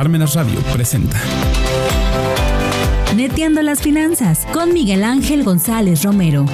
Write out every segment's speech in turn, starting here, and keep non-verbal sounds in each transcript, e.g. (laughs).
Parmenas Radio presenta. Neteando las finanzas con Miguel Ángel González Romero.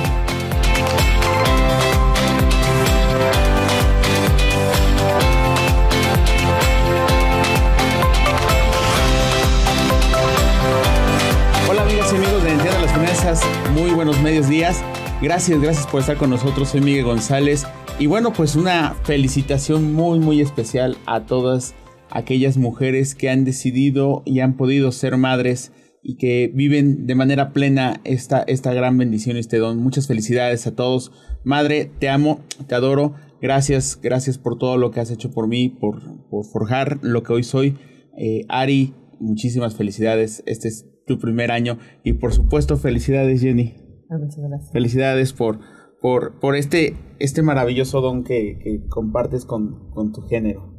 Hola amigas y amigos de Neteando las finanzas, muy buenos medios días. Gracias, gracias por estar con nosotros. Soy Miguel González. Y bueno, pues una felicitación muy, muy especial a todas aquellas mujeres que han decidido y han podido ser madres y que viven de manera plena esta, esta gran bendición, este don. Muchas felicidades a todos. Madre, te amo, te adoro. Gracias, gracias por todo lo que has hecho por mí, por, por forjar lo que hoy soy. Eh, Ari, muchísimas felicidades. Este es tu primer año. Y por supuesto, felicidades, Jenny. Ah, muchas gracias. Felicidades por, por, por este, este maravilloso don que, que compartes con, con tu género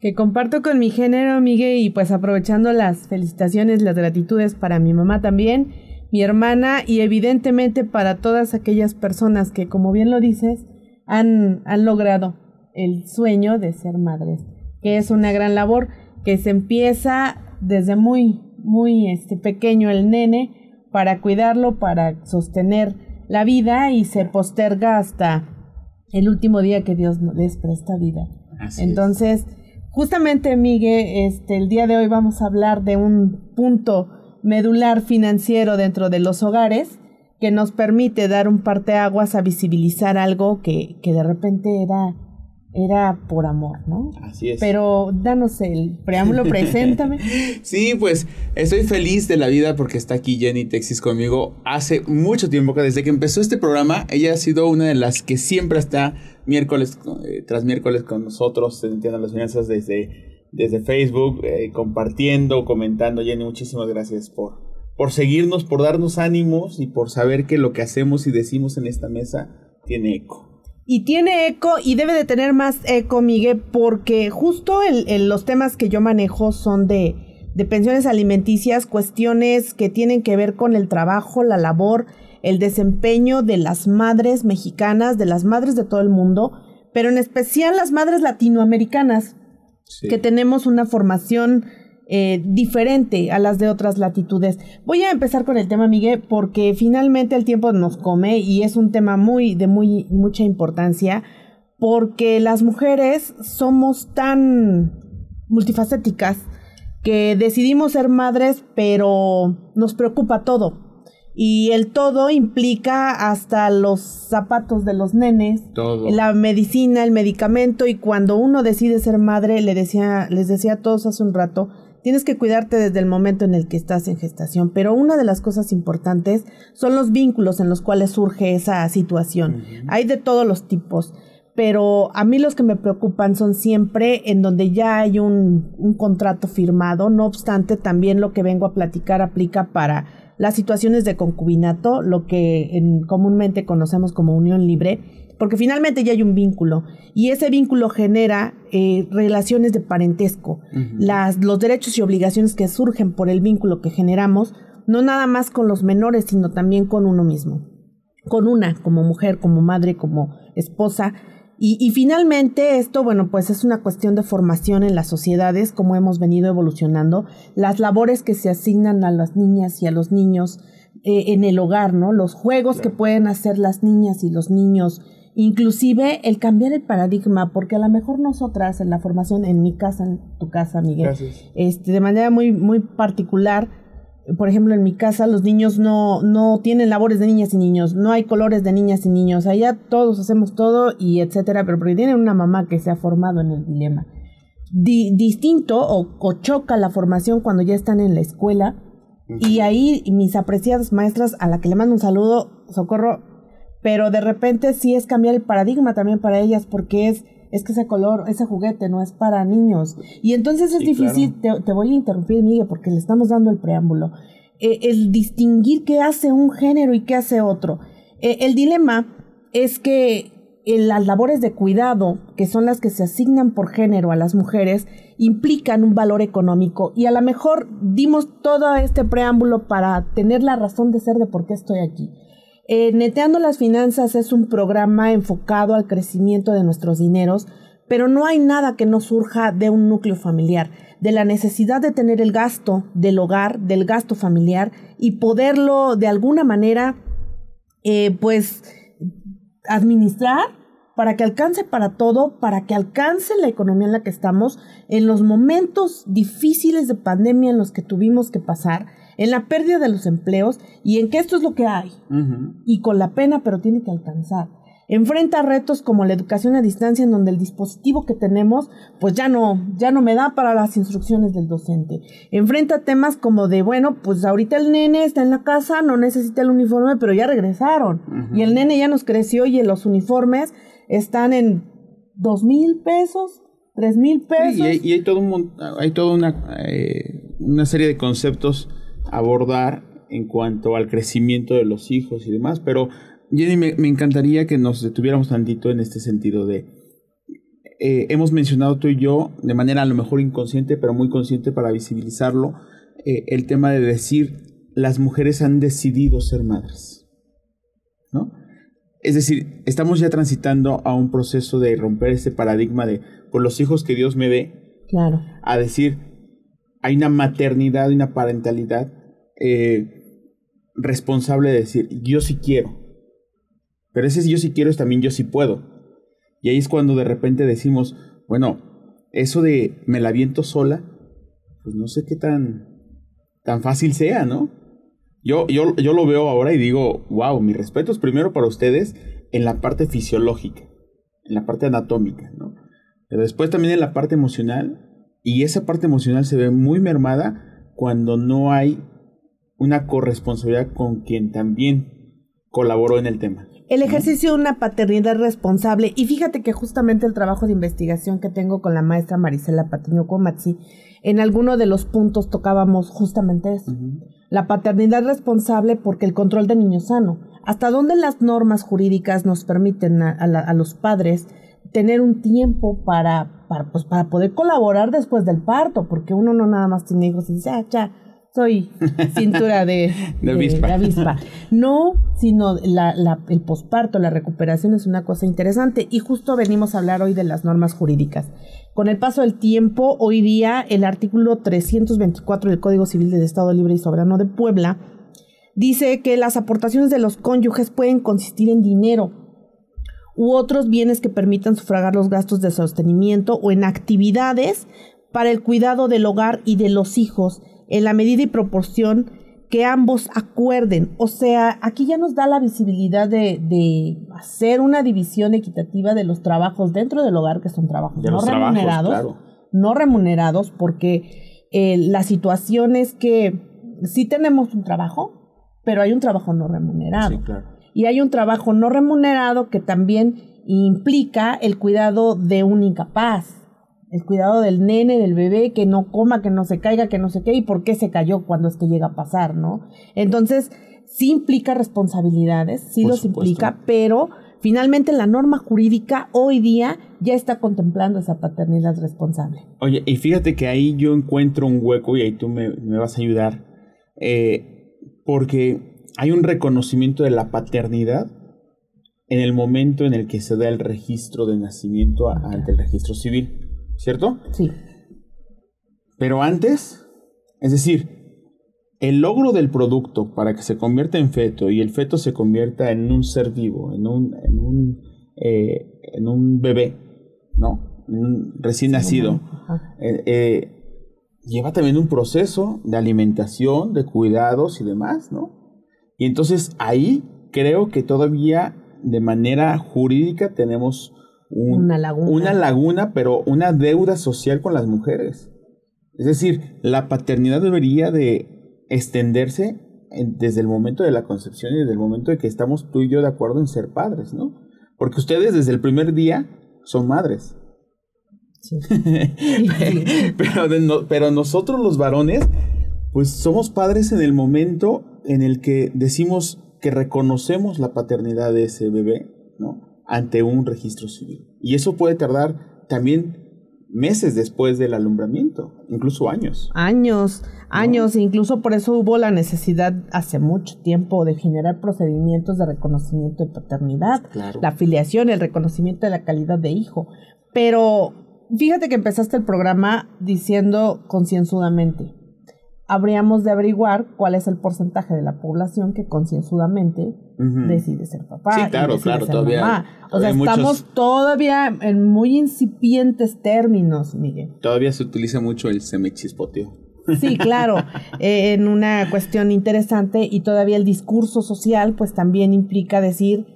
que comparto con mi género, Miguel, y pues aprovechando las felicitaciones, las gratitudes para mi mamá también, mi hermana y evidentemente para todas aquellas personas que, como bien lo dices, han, han logrado el sueño de ser madres, que es una gran labor que se empieza desde muy, muy este, pequeño el nene para cuidarlo, para sostener la vida y se posterga hasta el último día que Dios les presta vida. Entonces, Justamente, Miguel, este, el día de hoy vamos a hablar de un punto medular financiero dentro de los hogares que nos permite dar un parteaguas a visibilizar algo que, que de repente era, era por amor, ¿no? Así es. Pero danos el preámbulo, (laughs) preséntame. sí, pues estoy feliz de la vida porque está aquí Jenny Texas conmigo hace mucho tiempo, que desde que empezó este programa, ella ha sido una de las que siempre está miércoles eh, tras miércoles con nosotros, Entiendo las Finanzas desde, desde Facebook, eh, compartiendo, comentando. Jenny, muchísimas gracias por, por seguirnos, por darnos ánimos y por saber que lo que hacemos y decimos en esta mesa tiene eco. Y tiene eco y debe de tener más eco, Miguel, porque justo el, los temas que yo manejo son de, de pensiones alimenticias, cuestiones que tienen que ver con el trabajo, la labor, el desempeño de las madres mexicanas, de las madres de todo el mundo, pero en especial las madres latinoamericanas, que tenemos una formación eh, diferente a las de otras latitudes. Voy a empezar con el tema, Miguel, porque finalmente el tiempo nos come y es un tema muy de muy mucha importancia, porque las mujeres somos tan multifacéticas que decidimos ser madres, pero nos preocupa todo y el todo implica hasta los zapatos de los nenes, la medicina, el medicamento y cuando uno decide ser madre, le decía, les decía a todos hace un rato, tienes que cuidarte desde el momento en el que estás en gestación, pero una de las cosas importantes son los vínculos en los cuales surge esa situación. Hay de todos los tipos, pero a mí los que me preocupan son siempre en donde ya hay un, un contrato firmado, no obstante también lo que vengo a platicar aplica para las situaciones de concubinato, lo que en, comúnmente conocemos como unión libre, porque finalmente ya hay un vínculo y ese vínculo genera eh, relaciones de parentesco. las, los derechos y obligaciones que surgen por el vínculo que generamos, no nada más con los menores, sino también con uno mismo, con una como mujer, como madre, como esposa, y, finalmente esto, bueno, pues es una cuestión de formación en las sociedades, como hemos venido evolucionando, las labores que se asignan a las niñas y a los niños eh, en el hogar, ¿no? Los juegos que pueden hacer las niñas y los niños, inclusive el cambiar el paradigma, porque a lo mejor nosotras en la formación, en mi casa, en tu casa, Miguel, este, de manera muy, muy particular, por ejemplo, en mi casa los niños no, no tienen labores de niñas y niños, no hay colores de niñas y niños, allá todos hacemos todo y etcétera, pero porque tienen una mamá que se ha formado en el dilema. distinto o, choca la formación cuando ya están en la escuela y ahí mis apreciadas maestras a la que le mando un saludo, socorro, pero de repente sí es cambiar el paradigma también para ellas porque es es que ese color, ese juguete no es para niños. Y entonces es difícil, te, voy a interrumpir, Miguel, porque le estamos dando el preámbulo. Eh, el distinguir qué hace un género y qué hace otro. Eh, el dilema es que las labores de cuidado, que son las que se asignan por género a las mujeres, implican un valor económico y a lo mejor dimos todo este preámbulo para tener la razón de ser de por qué estoy aquí. Eh, Neteando las Finanzas es un programa enfocado al crecimiento de nuestros dineros pero no hay nada que no surja de un núcleo familiar, de la necesidad de tener el gasto del hogar, del gasto familiar y poderlo de alguna manera, eh, pues, administrar para que alcance para todo, para que alcance la economía en la que estamos, en los momentos difíciles de pandemia en los que tuvimos que pasar, en la pérdida de los empleos y en que esto es lo que hay. Y con la pena, pero tiene que alcanzar. Enfrenta retos como la educación a distancia en donde el dispositivo que tenemos pues ya no ya no me da para las instrucciones del docente. Enfrenta temas como de, bueno, pues ahorita el nene está en la casa, no necesita el uniforme, pero ya regresaron. Y el nene ya nos creció y los uniformes están en dos mil pesos, tres mil pesos. Sí, y, hay, todo un, hay toda una, eh, una serie de conceptos abordar en cuanto al crecimiento de los hijos y demás, pero Jenny, me, encantaría que nos detuviéramos tantito en este sentido de, eh, hemos mencionado tú y yo, de manera a lo mejor inconsciente, pero muy consciente para visibilizarlo, eh, el tema de decir, las mujeres han decidido ser madres, ¿no? Es decir, estamos ya transitando a un proceso de romper ese paradigma de, por los hijos que Dios me dé, claro. a decir, hay una maternidad y una parentalidad eh, responsable de decir, yo sí quiero, pero ese yo sí quiero es también yo sí puedo. Y ahí es cuando de repente decimos, bueno, eso de me la viento sola, pues no sé qué tan, tan fácil sea, ¿no? Yo, yo, yo lo veo ahora y digo, wow, mi respeto es primero para ustedes en la parte fisiológica, en la parte anatómica, ¿no? Pero después también en la parte emocional, y esa parte emocional se ve muy mermada cuando no hay una corresponsabilidad con quien también colaboró en el tema. El ejercicio de una paternidad responsable, y fíjate que justamente el trabajo de investigación que tengo con la maestra Marisela Patiño Comatzi, en alguno de los puntos tocábamos justamente eso. La paternidad responsable porque el control de niño sano. ¿Hasta dónde las normas jurídicas nos permiten a, los padres tener un tiempo para, para, pues, para poder colaborar después del parto? Porque uno no nada más tiene hijos y dice, ah, ya, soy cintura (laughs) de, de, avispa. No, sino la, el posparto, la recuperación es una cosa interesante y justo venimos a hablar hoy de las normas jurídicas. Con el paso del tiempo, hoy día el artículo 324 del Código Civil del Estado Libre y Soberano de Puebla dice que las aportaciones de los cónyuges pueden consistir en dinero u otros bienes que permitan sufragar los gastos de sostenimiento o en actividades para el cuidado del hogar y de los hijos en la medida y proporción que ambos acuerden. O sea, aquí ya nos da la visibilidad de, de hacer una división equitativa de los trabajos dentro del hogar, que son trabajos no remunerados. No remunerados, porque eh, la situación es que sí tenemos un trabajo, pero hay un trabajo no remunerado. Y hay un trabajo no remunerado que también implica el cuidado de un incapaz el cuidado del nene, del bebé, que no coma, que no se caiga, que no sé qué, y por qué se cayó cuando es que llega a pasar, ¿no? Entonces, sí implica responsabilidades, sí los implica, pero finalmente la norma jurídica hoy día ya está contemplando esa paternidad responsable. Oye, y fíjate que ahí yo encuentro un hueco y ahí tú me, vas a ayudar, eh, porque hay un reconocimiento de la paternidad en el momento en el que se da el registro de nacimiento ante el registro civil. ¿Cierto? Sí. Pero antes, es decir, el logro del producto para que se convierta en feto y el feto se convierta en un ser vivo, en un, en un, eh, en un bebé, ¿no? Un recién nacido, eh, eh, lleva también un proceso de alimentación, de cuidados y demás, ¿no? Y entonces ahí creo que todavía de manera jurídica tenemos una laguna. Una laguna, pero una deuda social con las mujeres. Es decir, la paternidad debería de extenderse desde el momento de la concepción y desde el momento de que estamos tú y yo de acuerdo en ser padres, ¿no? Porque ustedes desde el primer día son madres. Sí. (laughs) pero, pero nosotros los varones, pues somos padres en el momento en el que decimos que reconocemos la paternidad de ese bebé, ¿no? Ante un registro civil. Y eso puede tardar también meses después del alumbramiento, incluso años. Años, años, incluso por eso hubo la necesidad hace mucho tiempo de generar procedimientos de reconocimiento de paternidad, la afiliación, el reconocimiento de la calidad de hijo, Pero fíjate que empezaste el programa diciendo concienzudamente. Habríamos de averiguar cuál es el porcentaje de la población que concienzudamente decide ser papá. Sí, claro, decide claro, ser todavía. mamá. O sea, muchos- estamos todavía en muy incipientes términos, Miguel. Todavía se utiliza mucho el se me chispoteó. Sí, claro, (laughs) eh, en una cuestión interesante y todavía el discurso social pues también implica decir,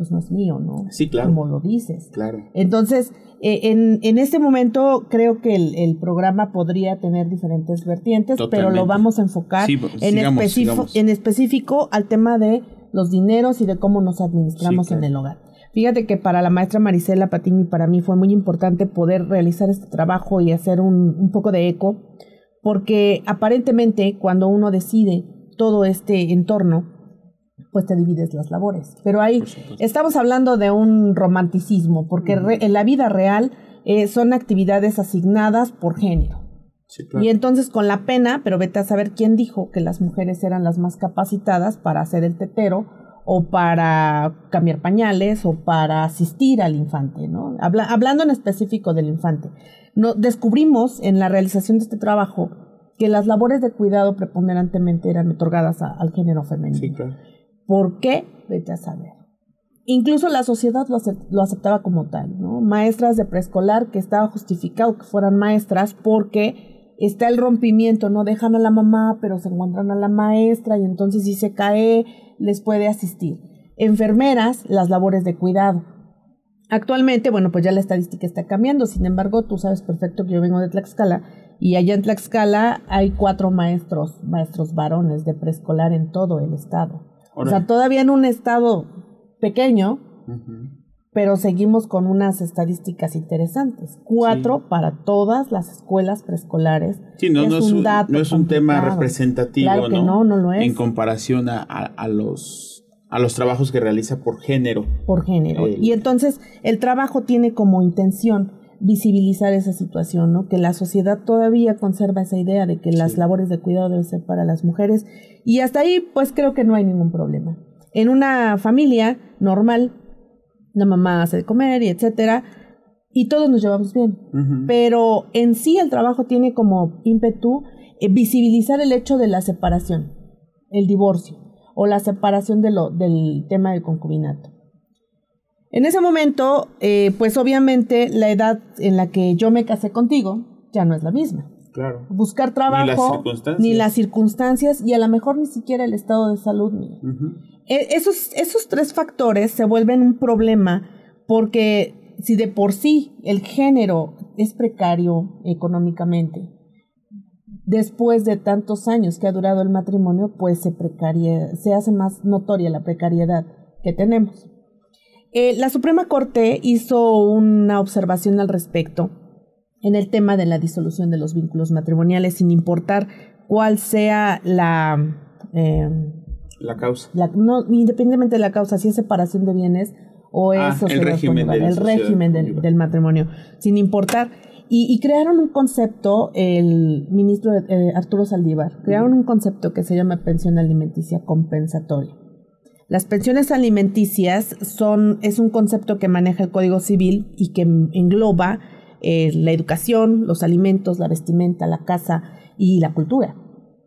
pues no es mío, ¿no? Sí, claro. Como lo dices. Claro. Entonces, eh, en, en este momento creo que el, el programa podría tener diferentes vertientes, pero lo vamos a enfocar Sí, en, sigamos, en específico al tema de los dineros y de cómo nos administramos Sí, claro. en el hogar. Fíjate que para la maestra Marisela Patiño y para mí fue muy importante poder realizar este trabajo y hacer un, un poco de eco, porque aparentemente cuando uno decide todo este entorno, pues te divides las labores. Pero ahí estamos hablando de un romanticismo, porque re- en la vida real eh, son actividades asignadas por género. Sí, claro. Y entonces con la pena, pero vete a saber quién dijo que las mujeres eran las más capacitadas para hacer el tetero o para cambiar pañales o para asistir al infante, ¿no? Habla- hablando en específico del infante. No, descubrimos en la realización de este trabajo que las labores de cuidado preponderantemente eran otorgadas a- al género femenino. Sí, claro. ¿Por qué? Vete a saber. Incluso la sociedad lo, lo aceptaba como tal, ¿no? Maestras de preescolar que estaba justificado que fueran maestras porque está el rompimiento, no dejan a la mamá, pero se encuentran a la maestra y entonces si se cae les puede asistir. Enfermeras, las labores de cuidado. Actualmente, bueno, pues ya la estadística está cambiando, sin embargo, tú sabes perfecto que yo vengo de Tlaxcala y allá en Tlaxcala hay cuatro maestros, maestros varones de preescolar en todo el estado. O sea, todavía en un estado pequeño, pero seguimos con unas estadísticas interesantes. Cuatro para todas las escuelas preescolares. Sí, no, no es un, dato no es un tema representativo, Claro que no, no lo es. En comparación a, a- a los, a los trabajos que realiza por género. por género. El- Y entonces el trabajo tiene como intención visibilizar esa situación, ¿no? Que la sociedad todavía conserva esa idea de que las Sí. labores de cuidado deben ser para las mujeres y hasta ahí pues creo que no hay ningún problema. En una familia normal, la mamá hace de comer y etcétera, y todos nos llevamos bien. Pero en sí el trabajo tiene como ímpetu eh, visibilizar el hecho de la separación, el divorcio o la separación de lo, del tema del concubinato. En ese momento, eh, pues obviamente la edad en la que yo me casé contigo ya no es la misma. Claro. Buscar trabajo, las circunstancias. ni las circunstancias y a lo mejor ni siquiera el estado de salud. E- Esos, esos tres factores se vuelven un problema porque si de por sí el género es precario económicamente, después de tantos años que ha durado el matrimonio, pues se, precaria, se hace más notoria la precariedad que tenemos. Eh, la Suprema Corte hizo una observación al respecto en el tema de la disolución de los vínculos matrimoniales, sin importar cuál sea la... eh, La causa. la- no, independientemente de la causa, si es separación de bienes o es Ah, el régimen conyugal, de la el sociedad régimen del, del matrimonio, sin importar. Y, y crearon un concepto, el ministro eh, Arturo Saldívar, crearon un concepto que se llama pensión alimenticia compensatoria. Las pensiones alimenticias son, es un concepto que maneja el Código Civil y que engloba eh, la educación, los alimentos, la vestimenta, la casa y la cultura.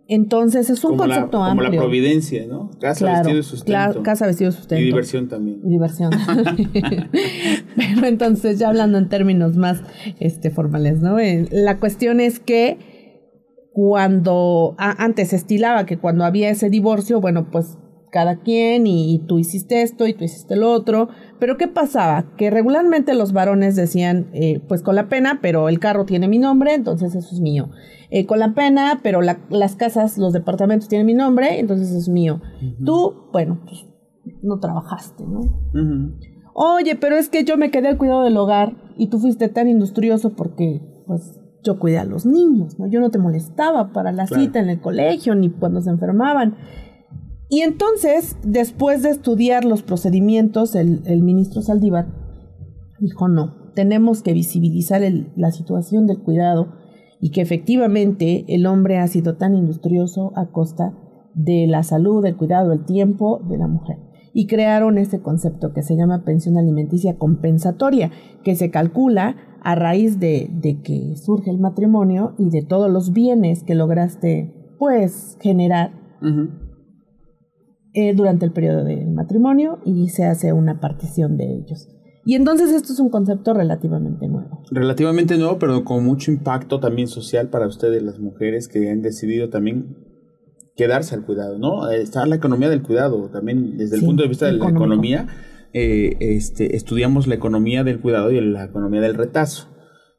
Entonces es un como la, concepto como amplio. la providencia, ¿no? Casa, Claro, vestido y sustento. casa, vestido, sustento. Y diversión también. Y diversión. (laughs) (laughs) Pero entonces, ya hablando en términos más este, formales, ¿no? Eh, la cuestión es que cuando a- antes se estilaba que cuando había ese divorcio, bueno, pues cada quien y, y tú hiciste esto y tú hiciste lo otro. Pero ¿qué pasaba? Que regularmente los varones decían, eh, pues con la pena, pero el carro tiene mi nombre, entonces eso es mío. Eh, con la pena, pero la- las casas, los departamentos tienen mi nombre, entonces es mío. Tú, bueno, pues no trabajaste, ¿no? Oye, pero es que yo me quedé al cuidado del hogar y tú fuiste tan industrioso porque, pues, yo cuidé a los niños, ¿no? Yo no te molestaba para la Claro. cita en el colegio ni cuando se enfermaban. Y entonces, después de estudiar los procedimientos, el, el ministro Saldívar dijo, no, tenemos que visibilizar el- la situación del cuidado y que efectivamente el hombre ha sido tan industrioso a costa de la salud, del cuidado, del tiempo de la mujer. y crearon ese concepto que se llama pensión alimenticia compensatoria, que se calcula a raíz de, de que surge el matrimonio y de todos los bienes que lograste pues generar eh, durante el periodo del matrimonio y se hace una partición de ellos. Y entonces esto es un concepto relativamente nuevo. Relativamente nuevo, pero con mucho impacto también social para ustedes, las mujeres que han decidido también quedarse al cuidado, ¿no? Está la economía del cuidado, también desde el punto de vista de la economía, eh, este, estudiamos la economía del cuidado y la economía del retazo.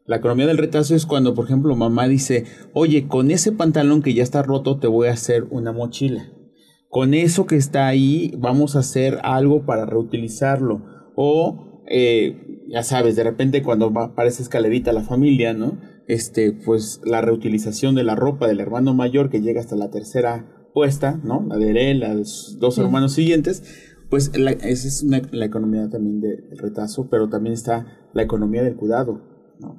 La economía del retazo es cuando, por ejemplo, mamá dice, oye, con ese pantalón que ya está roto te voy a hacer una mochila. Con eso que está ahí vamos a hacer algo para reutilizarlo. O, eh, ya sabes, de repente cuando aparece escalerita la familia, ¿no? Este, pues la reutilización de la ropa del hermano mayor que llega hasta la tercera puesta, ¿no? La de él, los dos hermanos siguientes, pues esa es la economía también del retazo, pero también está la economía del cuidado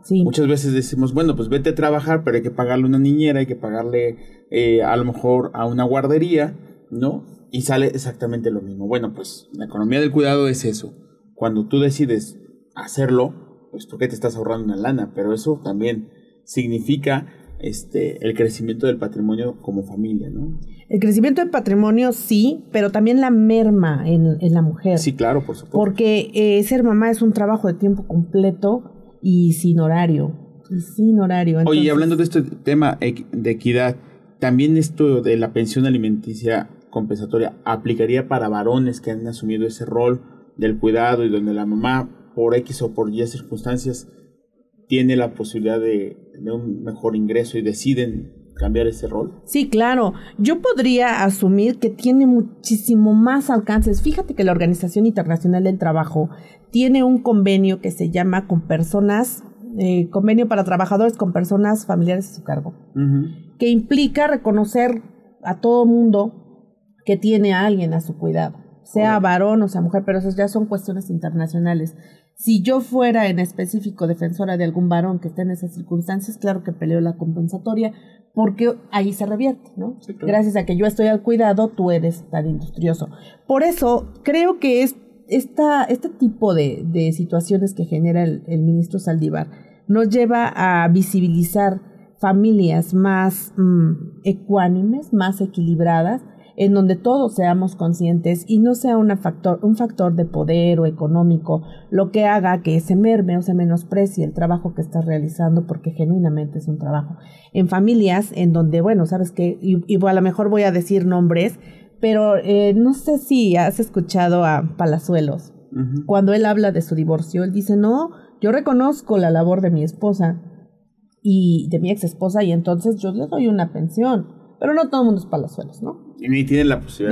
Muchas veces decimos, bueno, pues vete a trabajar, pero hay que pagarle una niñera, hay que pagarle eh, a lo mejor a una guardería, ¿no? Y sale exactamente lo mismo. Bueno, pues la economía del cuidado es eso. Cuando tú decides hacerlo, pues porque te estás ahorrando una lana, pero eso también significa este, el crecimiento del patrimonio como familia, ¿no? El crecimiento del patrimonio sí, pero también la merma en, la mujer. Sí, claro, por supuesto. Porque eh, ser mamá es un trabajo de tiempo completo y sin horario. Y sin horario. Oye, hablando de este tema de equidad, también esto de la pensión alimenticia compensatoria aplicaría para varones que han asumido ese rol del cuidado y donde la mamá, por X o por Y circunstancias, tiene la posibilidad de, de un mejor ingreso y deciden cambiar ese rol? Sí, claro. Yo podría asumir que tiene muchísimo más alcances. Fíjate que la Organización Internacional del Trabajo tiene un convenio que se llama con personas, eh, convenio para trabajadores con personas familiares a su cargo, que implica reconocer a todo mundo que tiene a alguien a su cuidado, sea varón o sea mujer, pero esas ya son cuestiones internacionales. Si yo fuera en específico defensora de algún varón que esté en esas circunstancias, claro que peleo la compensatoria, porque ahí se revierte, ¿no? Gracias a que yo estoy al cuidado, tú eres tan industrioso. Por eso creo que es esta, este tipo de, de situaciones que genera el, ministro Saldívar nos lleva a visibilizar familias más mm, ecuánimes, más equilibradas, en donde todos seamos conscientes y no sea una factor, un factor de poder o económico lo que haga que se merme o se menosprecie el trabajo que estás realizando porque genuinamente es un trabajo. En familias en donde, bueno, sabes que, y, y a lo mejor voy a decir nombres, pero eh, no sé si has escuchado a Palazuelos. Cuando él habla de su divorcio, él dice, no, yo reconozco la labor de mi esposa y de mi ex esposa y entonces yo le doy una pensión. Pero no todo el mundo es Palazuelos, ¿no? Y ni tienen la posibilidad.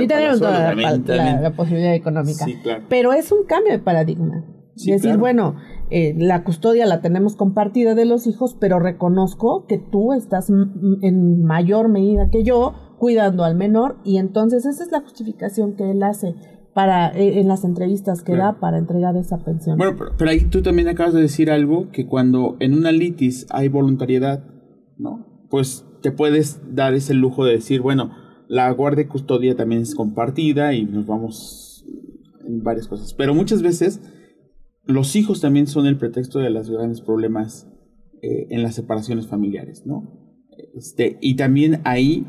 Ni tienen la, posibilidad económica. Sí, claro. Pero es un cambio de paradigma. es decir, bueno, eh, la custodia la tenemos compartida de los hijos, pero reconozco que tú estás en mayor medida que yo cuidando al menor y entonces esa es la justificación que él hace para eh, en las entrevistas que da para entregar esa pensión. Bueno, pero, ahí tú también acabas de decir algo que cuando en una litis hay voluntariedad, ¿no? Pues te puedes dar ese lujo de decir, bueno, la guardia y custodia también es compartida y nos vamos en varias cosas. Pero muchas veces los hijos también son el pretexto de los grandes problemas eh, en las separaciones familiares, ¿no? Este, y también ahí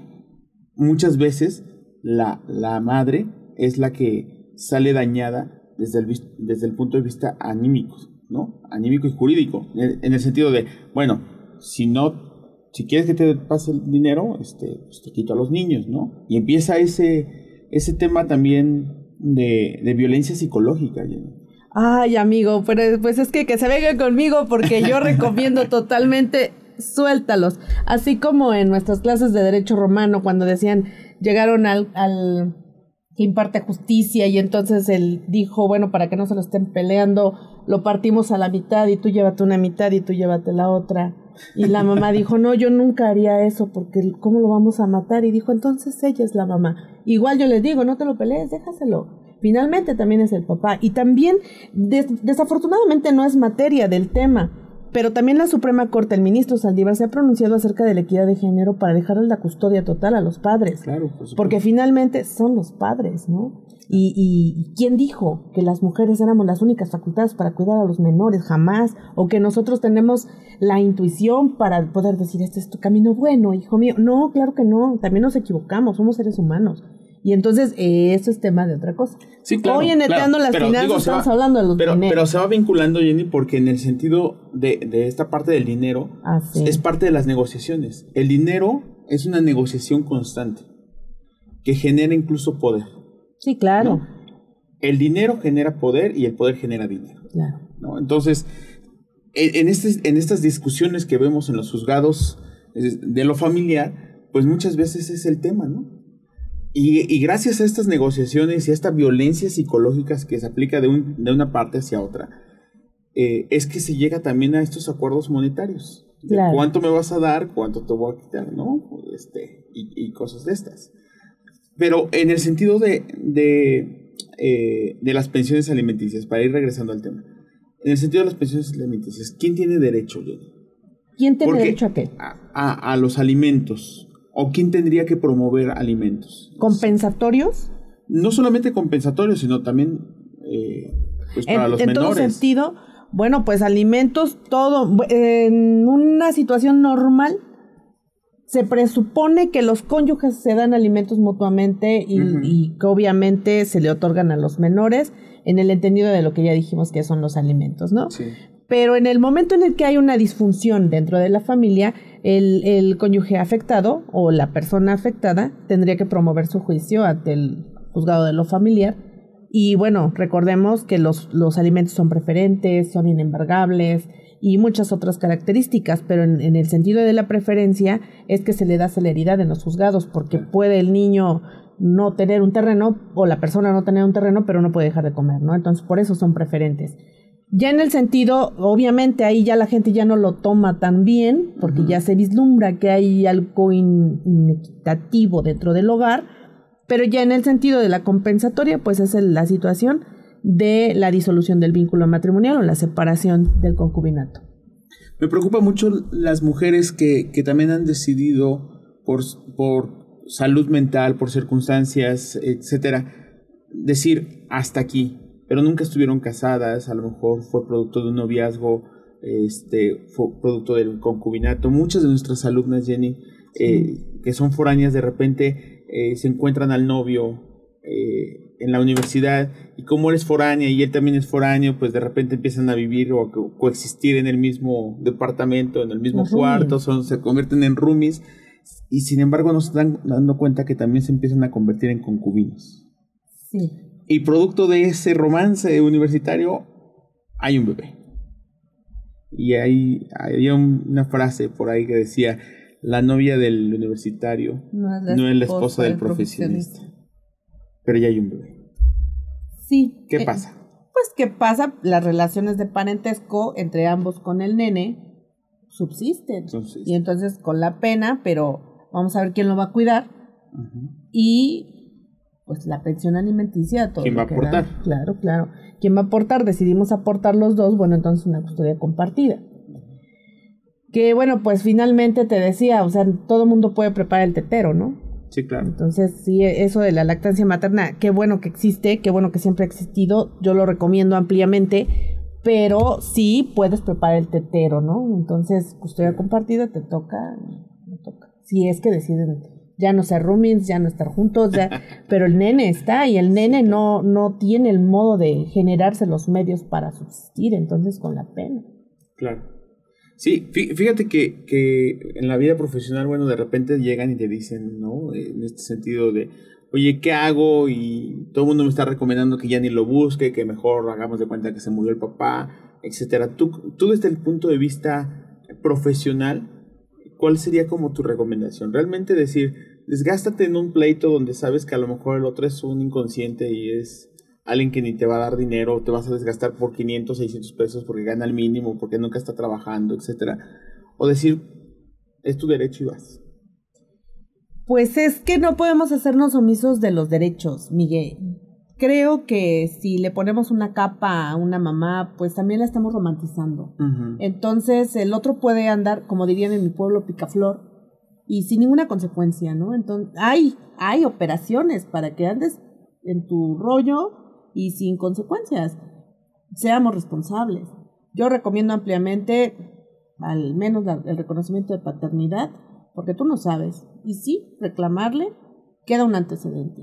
muchas veces la, la madre es la que sale dañada desde el, desde el punto de vista anímico, ¿no? Anímico y jurídico, en el, sentido de, bueno, si no, si quieres que te pase el dinero, este, pues te quito a los niños, ¿no? Y empieza ese, ese tema también de, de violencia psicológica. Ay, amigo, pero pues es que que se venga conmigo porque yo recomiendo (laughs) totalmente suéltalos. Así como en nuestras clases de derecho romano, cuando decían, llegaron al, al que imparte justicia y entonces él dijo, bueno, para que no se lo estén peleando, lo partimos a la mitad y tú llévate una mitad y tú llévate la otra. Y la mamá dijo, no, yo nunca haría eso porque ¿cómo lo vamos a matar? Y dijo, entonces ella es la mamá. Igual yo les digo, no te lo pelees, déjaselo. Finalmente también es el papá. Y también, desafortunadamente no es materia del tema, pero también la Suprema Corte, el ministro Saldívar, se ha pronunciado acerca de la equidad de género para dejarle la custodia total a los padres. Claro, Porque finalmente son los padres, ¿no? Y, y, quién dijo que las mujeres éramos las únicas facultades para cuidar a los menores? Jamás. O que nosotros tenemos la intuición para poder decir, este es tu camino bueno, hijo mío. No, claro que no. También nos equivocamos, somos seres humanos. Y entonces eh, eso es tema de otra cosa. Sí, claro. Hoy en las finanzas estamos hablando de los pero, pero se va vinculando, Jenny, porque en el sentido de, de esta parte del dinero, es parte de las negociaciones. El dinero es una negociación constante que genera incluso poder. Sí, claro. El dinero genera poder y el poder genera dinero. Claro. ¿no? Entonces, en, este, en estas discusiones que vemos en los juzgados de lo familiar, pues muchas veces es el tema, ¿no? Y, gracias a estas negociaciones y a esta violencia psicológica que se aplica de, de una parte hacia otra, eh, es que se llega también a estos acuerdos monetarios. ¿Cuánto me vas a dar? ¿Cuánto te voy a quitar? ¿No? Este, y, cosas de estas. Pero en el sentido de, de, eh, de, las pensiones alimenticias, para ir regresando al tema, en el sentido de las pensiones alimenticias, ¿quién tiene derecho, ¿Quién tiene derecho a qué? A, a los alimentos. ¿O quién tendría que promover alimentos? ¿Compensatorios? No solamente compensatorios, sino también eh, pues para los menores. En todo sentido, bueno, pues alimentos, todo. En una situación normal, se presupone que los cónyuges se dan alimentos mutuamente y, que obviamente se le otorgan a los menores en el entendido de lo que ya dijimos que son los alimentos, ¿no? Sí. Pero en el momento en el que hay una disfunción dentro de la familia, el, el cónyuge afectado o la persona afectada tendría que promover su juicio ante el juzgado de lo familiar. Y bueno, recordemos que los, los alimentos son preferentes, son inembargables y muchas otras características, pero en, en, el sentido de la preferencia es que se le da celeridad en los juzgados, porque puede el niño no tener un terreno o la persona no tener un terreno, pero no puede dejar de comer, ¿no? Entonces, por eso son preferentes. Ya en el sentido, obviamente ahí ya la gente ya no lo toma tan bien, porque ya se vislumbra que hay algo inequitativo dentro del hogar, pero ya en el sentido de la compensatoria, pues es la situación de la disolución del vínculo matrimonial o la separación del concubinato. Me preocupa mucho las mujeres que, que también han decidido por, por salud mental, por circunstancias, etcétera, decir hasta aquí, pero nunca estuvieron casadas, a lo mejor fue producto de un noviazgo, este, fue producto del concubinato. Muchas de nuestras alumnas, Jenny, eh, que son foráneas, de repente eh, se encuentran al novio eh, en la universidad y como eres foránea y él también es foráneo, pues de repente empiezan a vivir o a coexistir en el mismo departamento, en el mismo cuarto, son, se convierten en roomies y sin embargo nos están dando cuenta que también se empiezan a convertir en concubinos. Sí. Y producto de ese romance universitario, hay un bebé. Y hay, había una frase por ahí que decía, la novia del universitario no es la, esposa, del, profesionista. Pero ya hay un bebé. Sí. ¿Qué eh, pasa? Pues ¿qué pasa? Las relaciones de parentesco entre ambos con el nene subsisten. Y entonces con la pena, pero vamos a ver quién lo va a cuidar. Y pues la pensión alimenticia, todo. ¿Quién va a aportar? Claro, claro. ¿Quién va a aportar? Decidimos aportar los dos, bueno, entonces una custodia compartida. Que bueno, pues finalmente te decía, o sea, todo mundo puede preparar el tetero, ¿no? Sí, claro. Entonces, sí, eso de la lactancia materna, qué bueno que existe, qué bueno que siempre ha existido, yo lo recomiendo ampliamente, pero sí puedes preparar el tetero, ¿no? Entonces, custodia compartida te toca, me toca. Si es que deciden ya no ser roomings, ya no estar juntos, ya, (laughs) pero el nene está y el nene no, no tiene el modo de generarse los medios para subsistir, entonces con la pena. Claro. Sí, fíjate que, que en la vida profesional, bueno, de repente llegan y te dicen, ¿no? En este sentido de, oye, ¿qué hago? Y todo el mundo me está recomendando que ya ni lo busque, que mejor hagamos de cuenta que se murió el papá, etcétera. Tú, tú desde el punto de vista profesional, ¿cuál sería como tu recomendación? Realmente decir, desgástate en un pleito donde sabes que a lo mejor el otro es un inconsciente y es alguien que ni te va a dar dinero, te vas a desgastar por 500, 600 pesos porque gana el mínimo, porque nunca está trabajando, etcétera. O decir, es tu derecho y vas. Pues es que no podemos hacernos omisos de los derechos, Miguel. creo que si le ponemos una capa a una mamá, pues también la estamos romantizando. Entonces el otro puede andar, como dirían en mi pueblo, picaflor, y sin ninguna consecuencia, ¿no? Entonces hay, hay operaciones para que andes en tu rollo y sin consecuencias. Seamos responsables. Yo recomiendo ampliamente al menos el reconocimiento de paternidad, porque tú no sabes. Y sí, reclamarle queda un antecedente.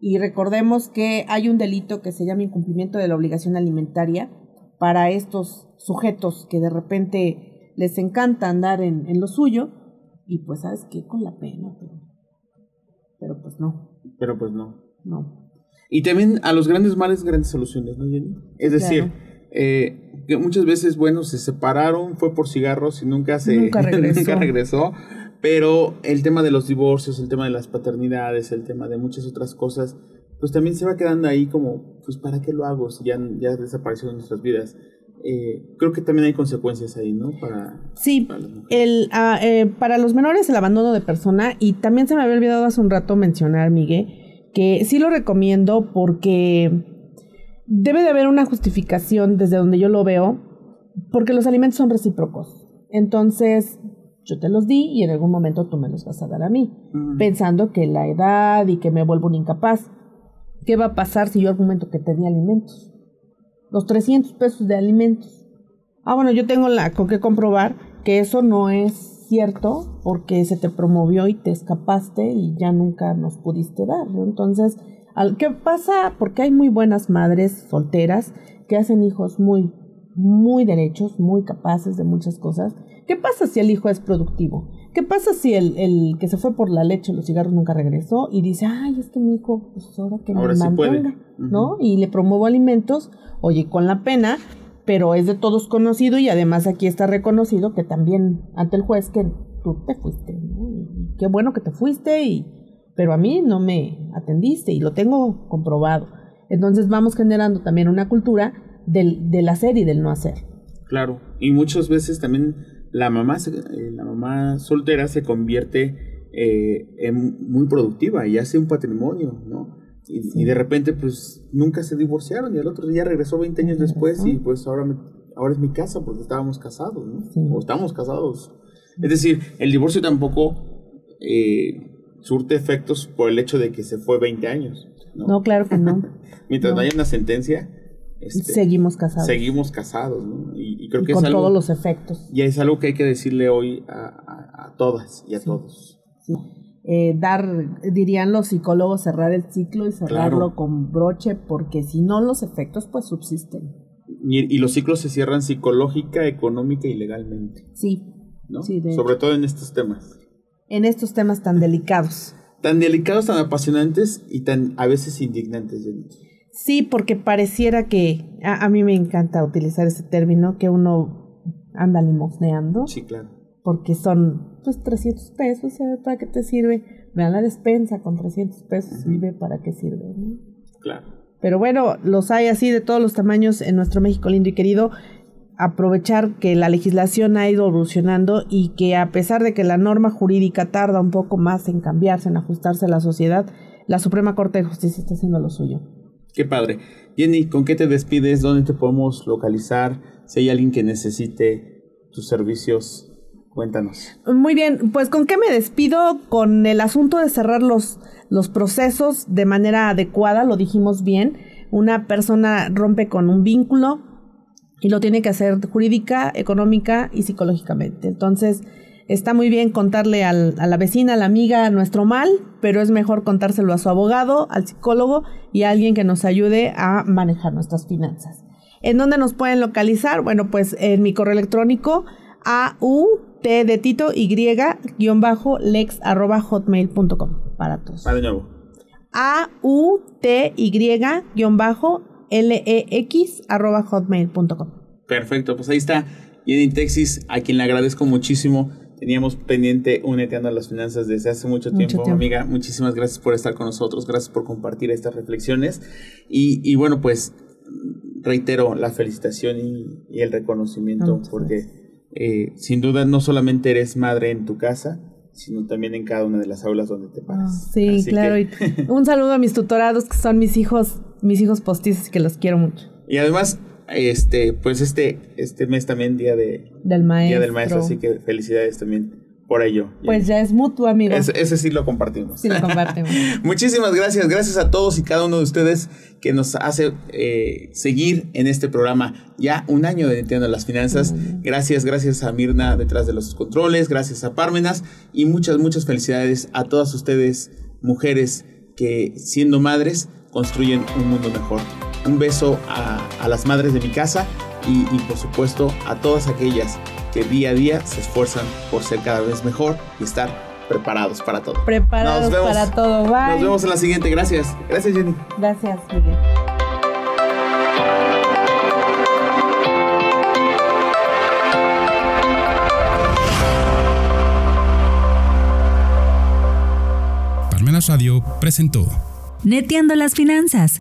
Y recordemos que hay un delito que se llama incumplimiento de la obligación alimentaria para estos sujetos que de repente les encanta andar en, lo suyo y pues sabes qué, con la pena, pero, pero pues no. Pero pues no. No. Y también a los grandes males, grandes soluciones, ¿no, Jenny? Es decir, eh, que muchas veces, bueno, se separaron, fue por cigarros y nunca se nunca (laughs) nunca regresó pero el tema de los divorcios, el tema de las paternidades, el tema de muchas otras cosas, pues también se va quedando ahí como, pues ¿para qué lo hago si ya, ya desapareció de nuestras vidas? Eh, creo que también hay consecuencias ahí, ¿no? Para, sí, para, el, ah, eh, para los menores el abandono de persona y también se me había olvidado hace un rato mencionar, Miguel, que sí lo recomiendo porque debe de haber una justificación desde donde yo lo veo, porque los alimentos son recíprocos. Entonces, yo te los di y en algún momento tú me los vas a dar a mí, pensando que la edad y que me vuelvo un incapaz. ¿Qué va a pasar si yo argumento que te di alimentos? Los 300 pesos de alimentos. Ah, bueno, yo tengo la con qué comprobar que eso no es cierto porque se te promovió y te escapaste y ya nunca nos pudiste dar. Entonces, ¿qué pasa? Porque hay muy buenas madres solteras que hacen hijos muy, muy derechos, muy capaces de muchas cosas ¿Qué pasa si el hijo es productivo? ¿Qué pasa si el, el que se fue por la leche, los cigarros nunca regresó y dice, ay, es que mi hijo, pues ahora que me sí ¿no? Y le promuevo alimentos, oye, con la pena, pero es de todos conocido y además aquí está reconocido que también ante el juez que tú te fuiste, ¿no? qué bueno que te fuiste y pero a mí no me atendiste y lo tengo comprobado. Entonces vamos generando también una cultura del, del hacer y del no hacer. Claro, y muchas veces también la mamá, eh, la mamá soltera se convierte eh, en muy productiva y hace un patrimonio, ¿no? Y, de repente, pues, nunca se divorciaron y el otro día regresó 20 años después y pues ahora, ahora es mi casa porque estábamos casados, ¿no? O estamos casados. Es decir, el divorcio tampoco eh, surte efectos por el hecho de que se fue 20 años. No, no claro que no. (laughs) Mientras no. haya una sentencia, este, seguimos casados. Seguimos casados, ¿no? Y, creo que con es algo, todos los efectos. Y es algo que hay que decirle hoy a, todas y a todos. Sí. Eh, dar, dirían los psicólogos, cerrar el ciclo y cerrarlo con broche, porque si no los efectos pues subsisten. Y, los ciclos se cierran psicológica, económica y legalmente. Sí. ¿no? Sobre todo en estos temas. En estos temas tan delicados. Tan delicados, tan apasionantes y tan a veces indignantes. Sí, porque pareciera que a, mí me encanta utilizar ese término, que uno anda limosneando. Sí, claro. Porque son pues 300 pesos, ¿sabes para qué te sirve? Vean la despensa con 300 pesos y ve para qué sirve. Claro. Pero bueno, los hay así de todos los tamaños en nuestro México lindo y querido. Aprovechar que la legislación ha ido evolucionando y que a pesar de que la norma jurídica tarda un poco más en cambiarse, en ajustarse a la sociedad, la Suprema Corte de Justicia está haciendo lo suyo. Qué padre. Jenny, ¿con qué te despides? ¿Dónde te podemos localizar? Si hay alguien que necesite tus servicios, cuéntanos. Muy bien, pues ¿con qué me despido? Con el asunto de cerrar los, los procesos de manera adecuada, lo dijimos bien. Una persona rompe con un vínculo y lo tiene que hacer jurídica, económica y psicológicamente. Entonces, Está muy bien contarle a la vecina, a la amiga, nuestro mal, pero es mejor contárselo a su abogado, al psicólogo y a alguien que nos ayude a manejar nuestras finanzas. ¿En dónde nos pueden localizar? Bueno, pues en mi correo electrónico AU T de Tito Y guion bajo lex arroba hotmail.com para todos. Para de nuevo. A U T Y guion bajo L E X arroba hotmail.com. Perfecto, pues ahí está Jenny Texas, a quien le agradezco muchísimo Teníamos pendiente un a las Finanzas desde hace mucho tiempo. Amiga, muchísimas gracias por estar con nosotros, gracias por compartir estas reflexiones. Y, bueno, pues reitero la felicitación y, el reconocimiento, porque eh, sin duda no solamente eres madre en tu casa, sino también en cada una de las aulas donde te paras. Ah, sí, claro. (laughs) un saludo a mis tutorados que son mis hijos, mis hijos postizos que los quiero mucho. Y además, este, pues este, este mes también día de del maestro. Día del maestro, así que felicidades también por ello. Pues ya es mutuo, amigo. ese sí lo compartimos. Sí lo compartimos. (laughs) Muchísimas gracias. Gracias a todos y cada uno de ustedes que nos hace eh, seguir en este programa. Ya un año de Entiendo las Finanzas. Gracias, gracias a Mirna detrás de los controles. Gracias a Pármenas. Y muchas, muchas felicidades a todas ustedes, mujeres que siendo madres construyen un mundo mejor. Un beso a, las madres de mi casa y, y por supuesto a todas aquellas que día a día se esfuerzan por ser cada vez mejor y estar preparados para todo. Preparados para todo. Bye. Nos vemos en la siguiente. Gracias. Gracias, Jenny. Gracias, Miguel. Parmenas Radio presentó Neteando las finanzas